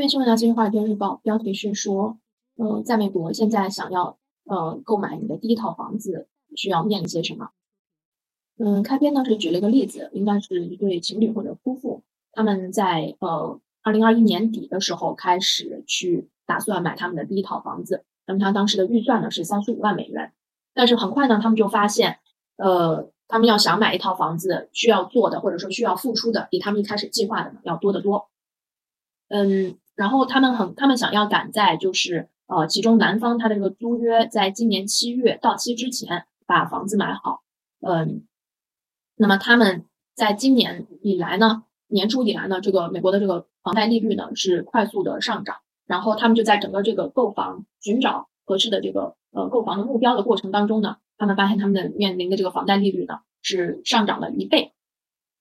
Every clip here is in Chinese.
这篇新闻来自于《华尔街日报》，标题是说，呃，在美国现在想要呃购买你的第一套房子，需要面临些什么？嗯，开篇呢是举了一个例子，应该是一对情侣或者夫妇，他们在呃二零二一年底的时候开始去打算买他们的第一套房子，那么他当时的预算呢是三十五万美元，但是很快呢他们就发现，呃，他们要想买一套房子需要做的或者说需要付出的，比他们一开始计划的要多得多。嗯，然后他们很他们想要赶在就是呃其中男方他的这个租约在今年七月到期之前把房子买好，嗯。那么他们在今年以来呢，年初以来呢，这个美国的这个房贷利率呢是快速的上涨，然后他们就在整个这个购房、寻找合适的这个呃购房的目标的过程当中呢，他们发现他们的面临的这个房贷利率呢是上涨了一倍，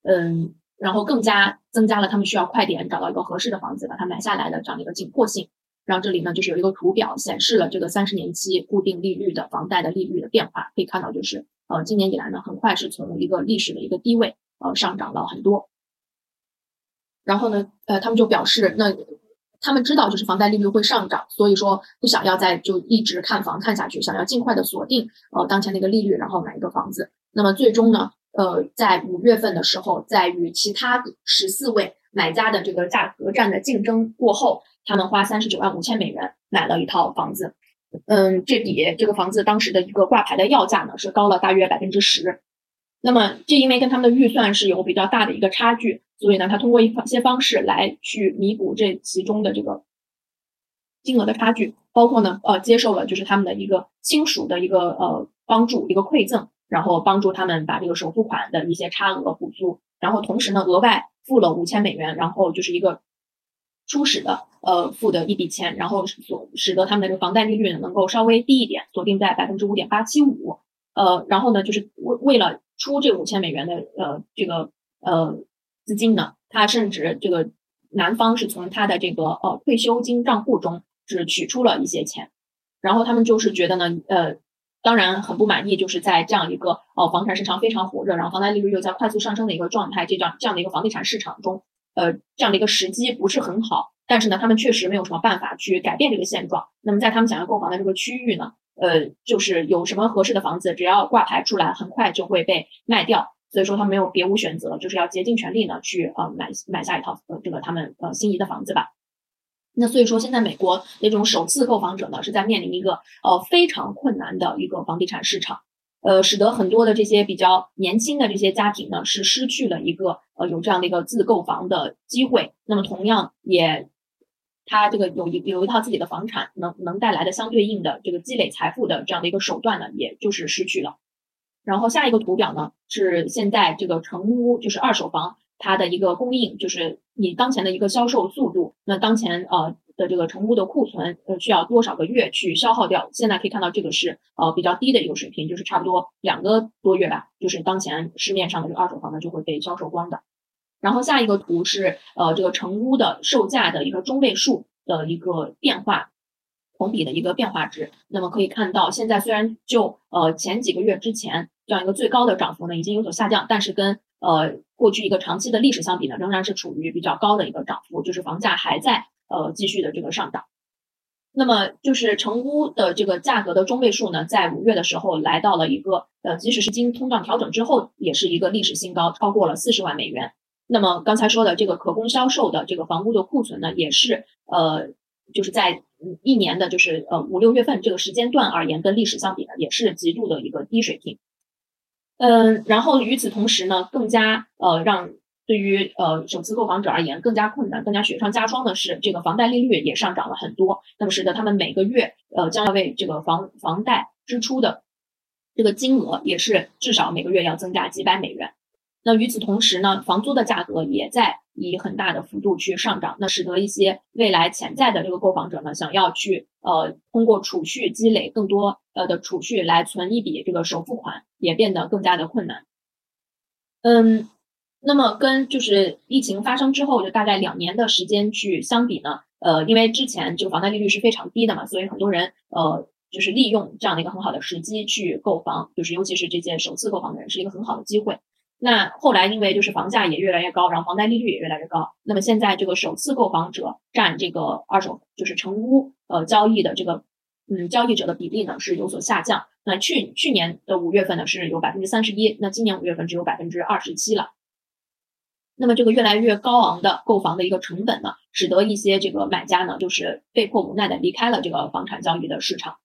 嗯，然后更加增加了他们需要快点找到一个合适的房子把它买下来的这样的一个紧迫性。然后这里呢就是有一个图表显示了这个三十年期固定利率的房贷的利率的变化，可以看到就是。呃，今年以来呢，很快是从一个历史的一个低位，呃，上涨了很多。然后呢，呃，他们就表示，那他们知道就是房贷利率会上涨，所以说不想要再就一直看房看下去，想要尽快的锁定呃当前的一个利率，然后买一个房子。那么最终呢，呃，在五月份的时候，在与其他十四位买家的这个价格战的竞争过后，他们花三十九万五千美元买了一套房子。嗯，这比这个房子当时的一个挂牌的要价呢是高了大约百分之十。那么，这因为跟他们的预算是有比较大的一个差距，所以呢，他通过一些方式来去弥补这其中的这个金额的差距，包括呢，呃，接受了就是他们的一个亲属的一个呃帮助，一个馈赠，然后帮助他们把这个首付款的一些差额补足，然后同时呢，额外付了五千美元，然后就是一个。初始的呃付的一笔钱，然后所使得他们的这个房贷利率呢能够稍微低一点，锁定在百分之五点八七五。呃，然后呢就是为为了出这五千美元的呃这个呃资金呢，他甚至这个男方是从他的这个呃退休金账户中是取出了一些钱，然后他们就是觉得呢呃当然很不满意，就是在这样一个呃房产市场非常火热，然后房贷利率又在快速上升的一个状态，这样这样的一个房地产市场中。呃，这样的一个时机不是很好，但是呢，他们确实没有什么办法去改变这个现状。那么，在他们想要购房的这个区域呢，呃，就是有什么合适的房子，只要挂牌出来，很快就会被卖掉。所以说，他没有别无选择，就是要竭尽全力呢去呃买买下一套呃这个他们呃心仪的房子吧。那所以说，现在美国那种首次购房者呢，是在面临一个呃非常困难的一个房地产市场。呃，使得很多的这些比较年轻的这些家庭呢，是失去了一个呃有这样的一个自购房的机会。那么同样也，他这个有一有一套自己的房产，能能带来的相对应的这个积累财富的这样的一个手段呢，也就是失去了。然后下一个图表呢，是现在这个成屋就是二手房它的一个供应，就是你当前的一个销售速。那当前呃。的这个成屋的库存，呃，需要多少个月去消耗掉？现在可以看到，这个是呃比较低的一个水平，就是差不多两个多月吧，就是当前市面上的这个二手房呢就会被销售光的。然后下一个图是呃这个成屋的售价的一个中位数的一个变化，同比的一个变化值。那么可以看到，现在虽然就呃前几个月之前这样一个最高的涨幅呢已经有所下降，但是跟呃过去一个长期的历史相比呢，仍然是处于比较高的一个涨幅，就是房价还在。呃，继续的这个上涨，那么就是成屋的这个价格的中位数呢，在五月的时候来到了一个呃，即使是经通胀调整之后，也是一个历史新高，超过了四十万美元。那么刚才说的这个可供销售的这个房屋的库存呢，也是呃，就是在一年的就是呃五六月份这个时间段而言，跟历史相比呢，也是极度的一个低水平。嗯，然后与此同时呢，更加呃让。对于呃首次购房者而言，更加困难、更加雪上加霜的是，这个房贷利率也上涨了很多，那么使得他们每个月呃将要为这个房房贷支出的这个金额也是至少每个月要增加几百美元。那与此同时呢，房租的价格也在以很大的幅度去上涨，那使得一些未来潜在的这个购房者呢，想要去呃通过储蓄积累更多呃的储蓄来存一笔这个首付款，也变得更加的困难。嗯。那么跟就是疫情发生之后，就大概两年的时间去相比呢，呃，因为之前这个房贷利率是非常低的嘛，所以很多人呃就是利用这样的一个很好的时机去购房，就是尤其是这些首次购房的人是一个很好的机会。那后来因为就是房价也越来越高，然后房贷利率也越来越高，那么现在这个首次购房者占这个二手就是成屋呃交易的这个嗯交易者的比例呢是有所下降。那去去年的五月份呢是有百分之三十一，那今年五月份只有百分之二十七了。那么这个越来越高昂的购房的一个成本呢，使得一些这个买家呢就是被迫无奈的离开了这个房产交易的市场。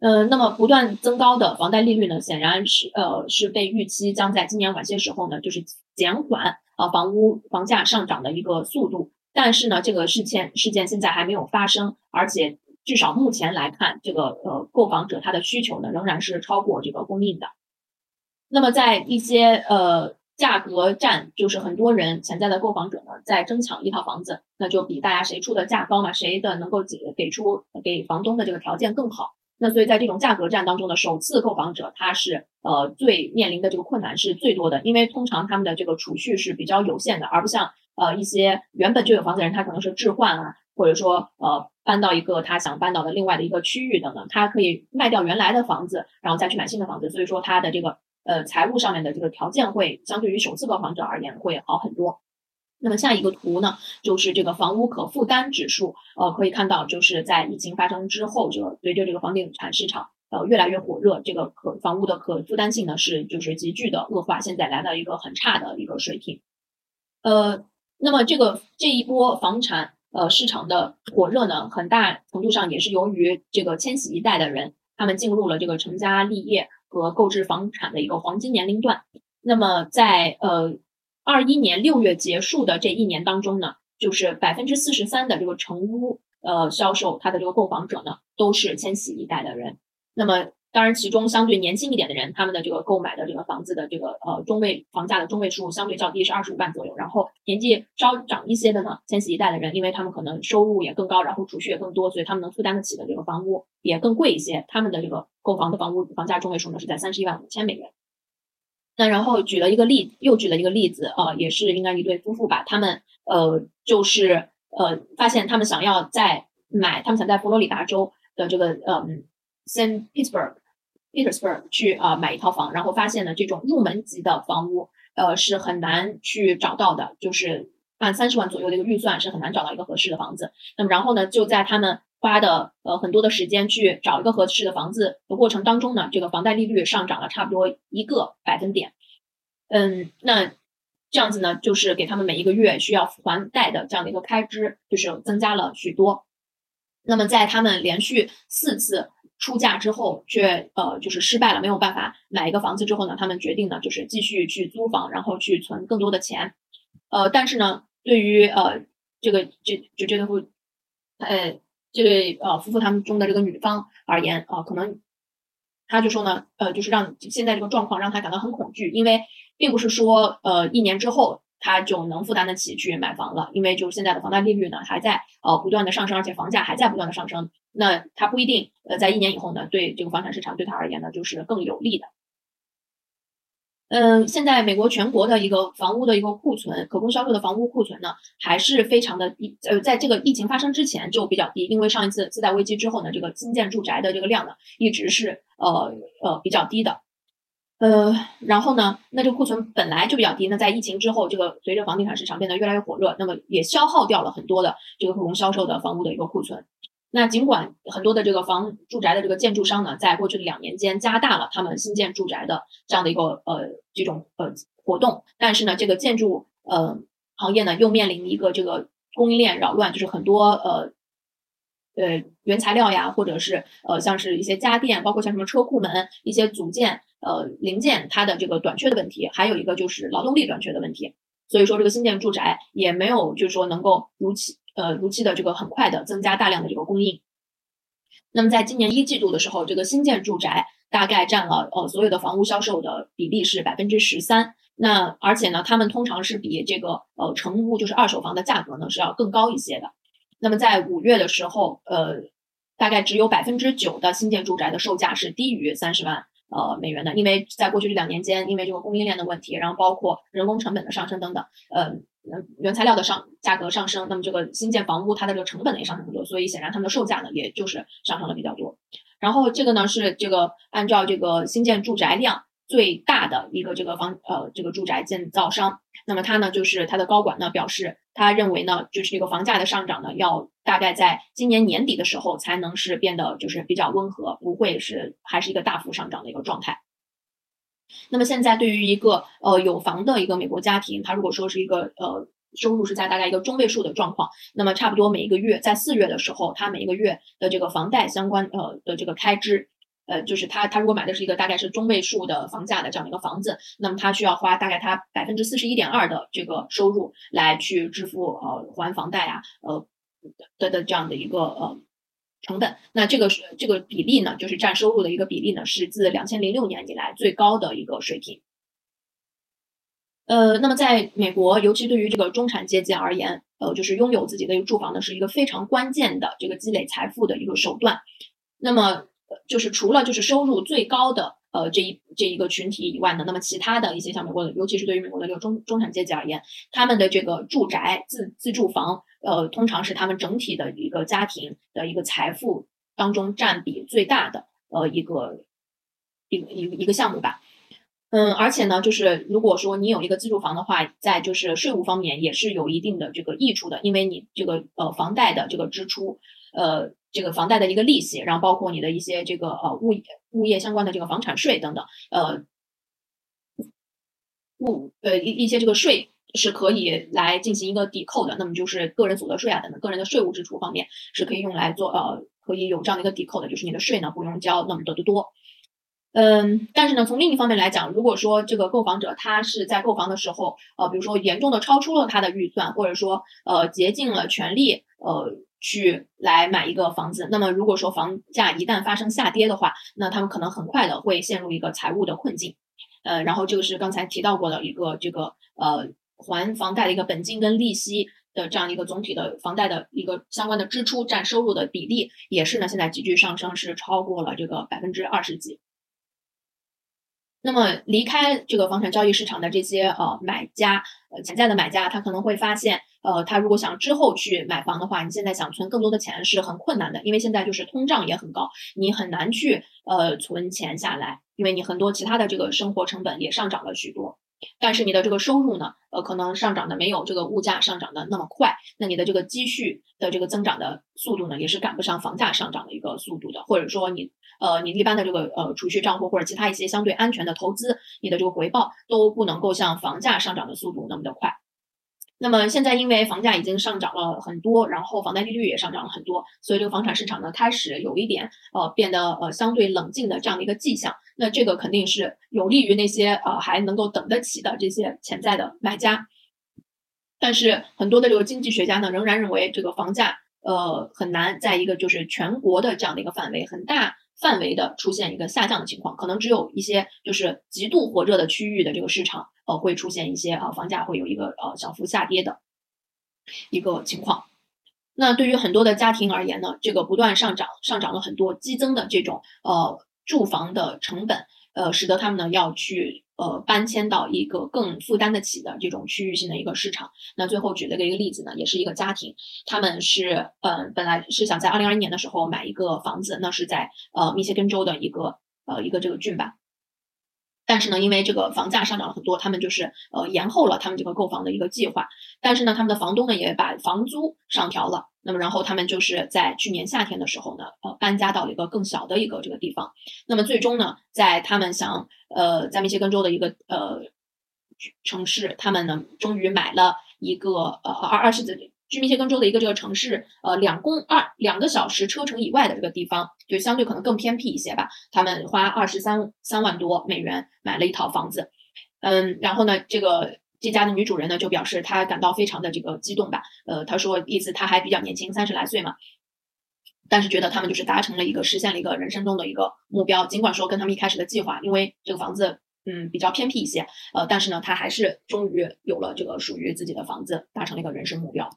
呃，那么不断增高的房贷利率呢，显然是呃是被预期将在今年晚些时候呢，就是减缓啊房屋房价上涨的一个速度。但是呢，这个事件事件现在还没有发生，而且至少目前来看，这个呃购房者他的需求呢仍然是超过这个供应的。那么在一些呃价格战，就是很多人潜在的购房者呢在争抢一套房子，那就比大家谁出的价高嘛，谁的能够给给出给房东的这个条件更好。那所以在这种价格战当中呢，首次购房者他是呃最面临的这个困难是最多的，因为通常他们的这个储蓄是比较有限的，而不像呃一些原本就有房子的人，他可能是置换啊，或者说呃搬到一个他想搬到的另外的一个区域等等，他可以卖掉原来的房子，然后再去买新的房子，所以说他的这个呃财务上面的这个条件会相对于首次购房者而言会好很多。那么下一个图呢，就是这个房屋可负担指数。呃，可以看到，就是在疫情发生之后，这个随着这个房地产市场呃越来越火热，这个可房屋的可负担性呢是就是急剧的恶化，现在来到一个很差的一个水平。呃，那么这个这一波房产呃市场的火热呢，很大程度上也是由于这个千禧一代的人，他们进入了这个成家立业和购置房产的一个黄金年龄段。那么在呃。二一年六月结束的这一年当中呢，就是百分之四十三的这个成屋呃销售，它的这个购房者呢都是千禧一代的人。那么当然，其中相对年轻一点的人，他们的这个购买的这个房子的这个呃中位房价的中位数相对较低，是二十五万左右。然后年纪稍长一些的呢，千禧一代的人，因为他们可能收入也更高，然后储蓄也更多，所以他们能负担得起的这个房屋也更贵一些。他们的这个购房的房屋房价中位数呢是在三十一万五千美元。那然后举了一个例，又举了一个例子啊，也是应该一对夫妇吧，他们呃就是呃发现他们想要在买，他们想在佛罗里达州的这个嗯 Saint Petersburg Petersburg 去啊买一套房，然后发现呢这种入门级的房屋呃是很难去找到的，就是按三十万左右的一个预算是很难找到一个合适的房子。那么然后呢就在他们花的呃很多的时间去找一个合适的房子的过程当中呢，这个房贷利率上涨了差不多一个百分点。嗯，那这样子呢，就是给他们每一个月需要还贷的这样的一个开支，就是增加了许多。那么在他们连续四次出价之后，却呃就是失败了，没有办法买一个房子之后呢，他们决定呢就是继续去租房，然后去存更多的钱。呃，但是呢，对于呃这个这就这对夫，呃这对呃夫妇他们中的这个女方而言啊，可能他就说呢，呃就是让现在这个状况让他感到很恐惧，因为。并不是说，呃，一年之后他就能负担得起去买房了，因为就现在的房贷利率呢还在呃不断的上升，而且房价还在不断的上升。那他不一定，呃，在一年以后呢，对这个房产市场对他而言呢就是更有利的。嗯，现在美国全国的一个房屋的一个库存，可供销售的房屋库存呢还是非常的低，呃，在这个疫情发生之前就比较低，因为上一次次贷危机之后呢，这个新建住宅的这个量呢一直是呃呃比较低的。呃，然后呢，那这个库存本来就比较低，那在疫情之后，这个随着房地产市场变得越来越火热，那么也消耗掉了很多的这个可供销售的房屋的一个库存。那尽管很多的这个房住宅的这个建筑商呢，在过去的两年间加大了他们新建住宅的这样的一个呃这种呃活动，但是呢，这个建筑呃行业呢又面临一个这个供应链扰乱，就是很多呃。呃，原材料呀，或者是呃，像是一些家电，包括像什么车库门、一些组件、呃零件，它的这个短缺的问题，还有一个就是劳动力短缺的问题。所以说，这个新建住宅也没有就是说能够如期呃如期的这个很快的增加大量的这个供应。那么在今年一季度的时候，这个新建住宅大概占了呃所有的房屋销售的比例是百分之十三。那而且呢，他们通常是比这个呃成屋就是二手房的价格呢是要更高一些的。那么在五月的时候，呃，大概只有百分之九的新建住宅的售价是低于三十万呃美元的，因为在过去这两年间，因为这个供应链的问题，然后包括人工成本的上升等等，呃，原材料的上价格上升，那么这个新建房屋它的这个成本呢也上升很多，所以显然他们的售价呢，也就是上升了比较多。然后这个呢是这个按照这个新建住宅量最大的一个这个房呃这个住宅建造商。那么他呢，就是他的高管呢表示，他认为呢，就是这个房价的上涨呢，要大概在今年年底的时候才能是变得就是比较温和，不会是还是一个大幅上涨的一个状态。那么现在对于一个呃有房的一个美国家庭，他如果说是一个呃收入是在大概一个中位数的状况，那么差不多每一个月在四月的时候，他每一个月的这个房贷相关呃的这个开支，呃就是他他如果买的是一个大概是中位数的房价的这样一个房子，那么他需要花大概他百分之四十一点二的这个收入来去支付呃还房贷啊呃的的这样的一个呃。成本，那这个是这个比例呢，就是占收入的一个比例呢，是自两千零六年以来最高的一个水平。呃，那么在美国，尤其对于这个中产阶级而言，呃，就是拥有自己的一个住房呢，是一个非常关键的这个积累财富的一个手段。那么，就是除了就是收入最高的。呃，这一这一个群体以外呢，那么其他的一些像美国的，尤其是对于美国的这个中中产阶级而言，他们的这个住宅自自住房，呃，通常是他们整体的一个家庭的一个财富当中占比最大的呃一个一个一一个项目吧。嗯，而且呢，就是如果说你有一个自住房的话，在就是税务方面也是有一定的这个益处的，因为你这个呃房贷的这个支出，呃。这个房贷的一个利息，然后包括你的一些这个呃物业物业相关的这个房产税等等，呃物呃一一些这个税是可以来进行一个抵扣的。那么就是个人所得税啊等等个人的税务支出方面是可以用来做呃可以有这样的一个抵扣的，就是你的税呢不用交那么多的多。嗯，但是呢从另一方面来讲，如果说这个购房者他是在购房的时候呃比如说严重的超出了他的预算，或者说呃竭尽了全力呃。去来买一个房子，那么如果说房价一旦发生下跌的话，那他们可能很快的会陷入一个财务的困境，呃，然后这个是刚才提到过的一个这个呃还房贷的一个本金跟利息的这样一个总体的房贷的一个相关的支出占收入的比例，也是呢现在急剧上升，是超过了这个百分之二十几。那么离开这个房产交易市场的这些呃买家，呃潜在的买家，他可能会发现，呃，他如果想之后去买房的话，你现在想存更多的钱是很困难的，因为现在就是通胀也很高，你很难去呃存钱下来，因为你很多其他的这个生活成本也上涨了许多。但是你的这个收入呢，呃，可能上涨的没有这个物价上涨的那么快，那你的这个积蓄的这个增长的速度呢，也是赶不上房价上涨的一个速度的，或者说你。呃，你一般的这个呃储蓄账户或者其他一些相对安全的投资，你的这个回报都不能够像房价上涨的速度那么的快。那么现在因为房价已经上涨了很多，然后房贷利率也上涨了很多，所以这个房产市场呢开始有一点呃变得呃相对冷静的这样的一个迹象。那这个肯定是有利于那些呃还能够等得起的这些潜在的买家。但是很多的这个经济学家呢仍然认为这个房价呃很难在一个就是全国的这样的一个范围很大。范围的出现一个下降的情况，可能只有一些就是极度火热的区域的这个市场，呃，会出现一些呃房价会有一个呃小幅下跌的一个情况。那对于很多的家庭而言呢，这个不断上涨，上涨了很多激增的这种呃住房的成本，呃，使得他们呢要去。呃，搬迁到一个更负担得起的这种区域性的一个市场。那最后举了个一个例子呢，也是一个家庭，他们是呃本来是想在二零二一年的时候买一个房子，那是在呃密歇根州的一个呃一个这个郡吧。但是呢，因为这个房价上涨了很多，他们就是呃延后了他们这个购房的一个计划。但是呢，他们的房东呢也把房租上调了。那么然后他们就是在去年夏天的时候呢，呃搬家到了一个更小的一个这个地方。那么最终呢，在他们想呃在密歇根州的一个呃城市，他们呢终于买了一个呃二二十几。居密歇根州的一个这个城市，呃，两公二两个小时车程以外的这个地方，就相对可能更偏僻一些吧。他们花二十三三万多美元买了一套房子，嗯，然后呢，这个这家的女主人呢就表示她感到非常的这个激动吧，呃，她说意思她还比较年轻，三十来岁嘛，但是觉得他们就是达成了一个实现了一个人生中的一个目标，尽管说跟他们一开始的计划，因为这个房子嗯比较偏僻一些，呃，但是呢，他还是终于有了这个属于自己的房子，达成了一个人生目标。